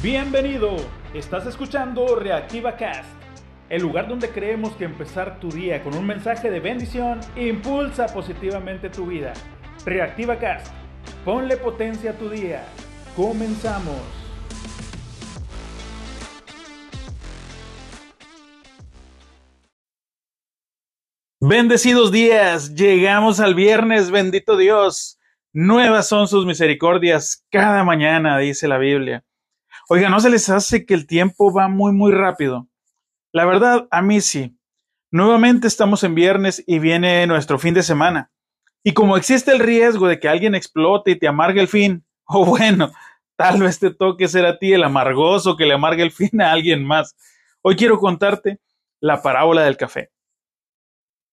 Bienvenido, estás escuchando Reactiva Cast, el lugar donde creemos que empezar tu día con un mensaje de bendición impulsa positivamente tu vida. Reactiva Cast, ponle potencia a tu día. Comenzamos. Bendecidos días, llegamos al viernes, bendito Dios. Nuevas son sus misericordias cada mañana, dice la Biblia. Oiga, ¿no se les hace que el tiempo va muy, muy rápido? La verdad, a mí sí. Nuevamente estamos en viernes y viene nuestro fin de semana. Y como existe el riesgo de que alguien explote y te amargue el fin, o bueno, tal vez te toque ser a ti el amargoso que le amargue el fin a alguien más. Hoy quiero contarte la parábola del café.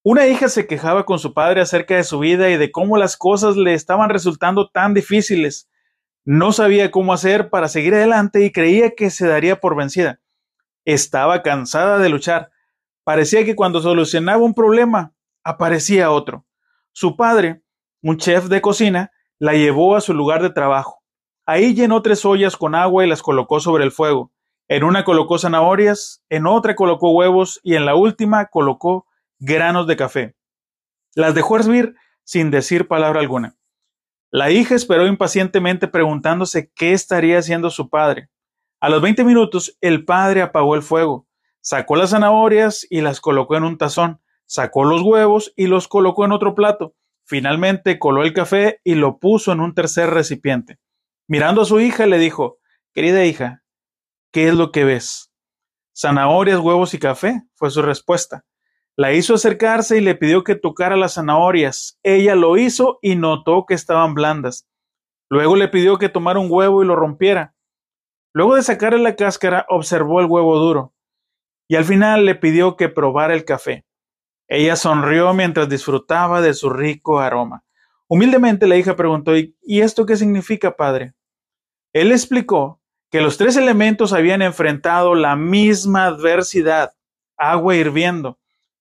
Una hija se quejaba con su padre acerca de su vida y de cómo las cosas le estaban resultando tan difíciles. No sabía cómo hacer para seguir adelante y creía que se daría por vencida. Estaba cansada de luchar. Parecía que cuando solucionaba un problema, aparecía otro. Su padre, un chef de cocina, la llevó a su lugar de trabajo. Ahí llenó tres ollas con agua y las colocó sobre el fuego. En una colocó zanahorias, en otra colocó huevos y en la última colocó granos de café. Las dejó hervir sin decir palabra alguna. La hija esperó impacientemente preguntándose qué estaría haciendo su padre. A los veinte minutos, el padre apagó el fuego, sacó las zanahorias y las colocó en un tazón, sacó los huevos y los colocó en otro plato. Finalmente coló el café y lo puso en un tercer recipiente. Mirando a su hija, le dijo, Querida hija, ¿qué es lo que ves? Zanahorias, huevos y café, fue su respuesta. La hizo acercarse y le pidió que tocara las zanahorias. Ella lo hizo y notó que estaban blandas. Luego le pidió que tomara un huevo y lo rompiera. Luego de sacarle la cáscara, observó el huevo duro. Y al final le pidió que probara el café. Ella sonrió mientras disfrutaba de su rico aroma. Humildemente la hija preguntó ¿Y esto qué significa, padre? Él explicó que los tres elementos habían enfrentado la misma adversidad, agua hirviendo,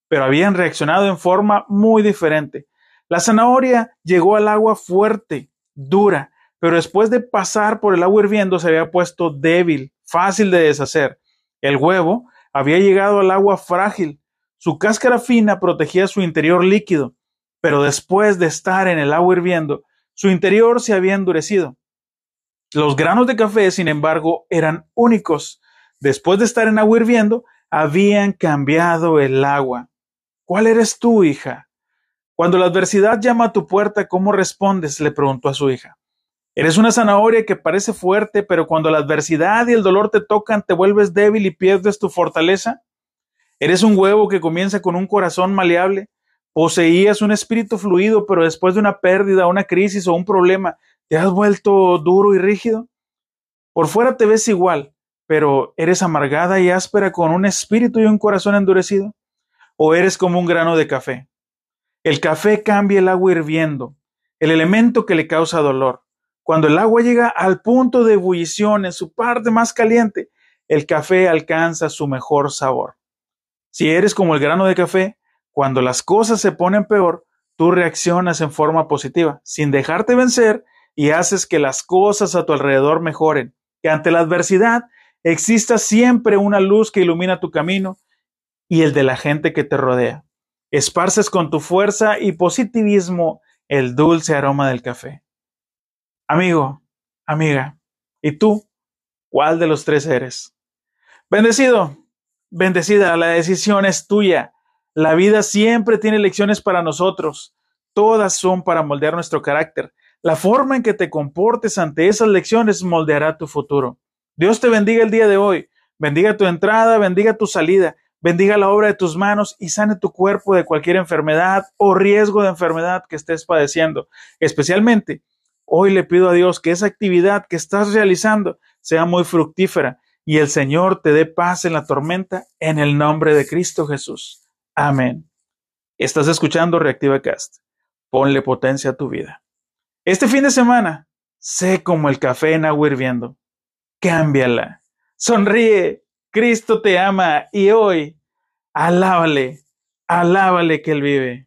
pero habían reaccionado en forma muy diferente. La zanahoria llegó al agua fuerte, dura, pero después de pasar por el agua hirviendo se había puesto débil, fácil de deshacer. El huevo había llegado al agua frágil. Su cáscara fina protegía su interior líquido, pero después de estar en el agua hirviendo, su interior se había endurecido. Los granos de café, sin embargo, eran únicos. Después de estar en agua hirviendo, habían cambiado el agua. ¿Cuál eres tú, hija? Cuando la adversidad llama a tu puerta, ¿cómo respondes? le preguntó a su hija. Eres una zanahoria que parece fuerte, pero cuando la adversidad y el dolor te tocan, te vuelves débil y pierdes tu fortaleza. Eres un huevo que comienza con un corazón maleable. Poseías un espíritu fluido, pero después de una pérdida, una crisis o un problema, te has vuelto duro y rígido. Por fuera te ves igual, pero eres amargada y áspera con un espíritu y un corazón endurecido o eres como un grano de café. El café cambia el agua hirviendo, el elemento que le causa dolor. Cuando el agua llega al punto de ebullición en su parte más caliente, el café alcanza su mejor sabor. Si eres como el grano de café, cuando las cosas se ponen peor, tú reaccionas en forma positiva, sin dejarte vencer y haces que las cosas a tu alrededor mejoren, que ante la adversidad exista siempre una luz que ilumina tu camino y el de la gente que te rodea. Esparces con tu fuerza y positivismo el dulce aroma del café. Amigo, amiga, ¿y tú? ¿Cuál de los tres eres? Bendecido, bendecida, la decisión es tuya. La vida siempre tiene lecciones para nosotros. Todas son para moldear nuestro carácter. La forma en que te comportes ante esas lecciones moldeará tu futuro. Dios te bendiga el día de hoy. Bendiga tu entrada, bendiga tu salida bendiga la obra de tus manos y sane tu cuerpo de cualquier enfermedad o riesgo de enfermedad que estés padeciendo. Especialmente, hoy le pido a Dios que esa actividad que estás realizando sea muy fructífera y el Señor te dé paz en la tormenta en el nombre de Cristo Jesús. Amén. Estás escuchando Reactiva Cast. Ponle potencia a tu vida. Este fin de semana, sé como el café en agua hirviendo. Cámbiala. Sonríe Cristo te ama y hoy alábale, alábale que Él vive.